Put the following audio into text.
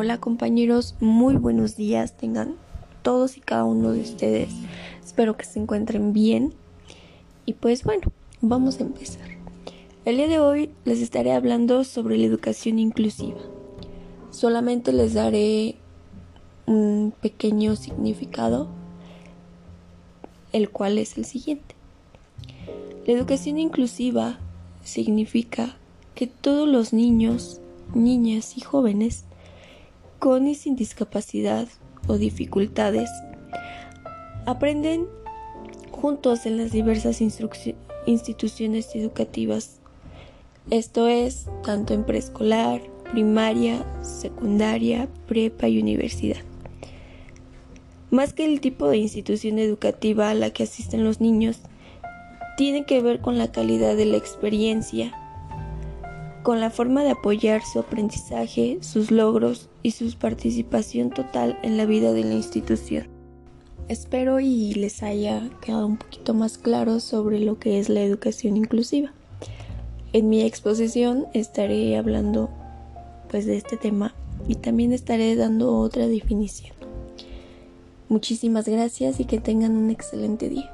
Hola compañeros, muy buenos días tengan todos y cada uno de ustedes. Espero que se encuentren bien. Y pues bueno, vamos a empezar. El día de hoy les estaré hablando sobre la educación inclusiva. Solamente les daré un pequeño significado, el cual es el siguiente. La educación inclusiva significa que todos los niños, niñas y jóvenes con y sin discapacidad o dificultades aprenden juntos en las diversas instituciones educativas. Esto es tanto en preescolar, primaria, secundaria, prepa y universidad. Más que el tipo de institución educativa a la que asisten los niños, tiene que ver con la calidad de la experiencia, con la forma de apoyar su aprendizaje, sus logros y su participación total en la vida de la institución. Espero y les haya quedado un poquito más claro sobre lo que es la educación inclusiva. En mi exposición estaré hablando pues de este tema y también estaré dando otra definición. Muchísimas gracias y que tengan un excelente día.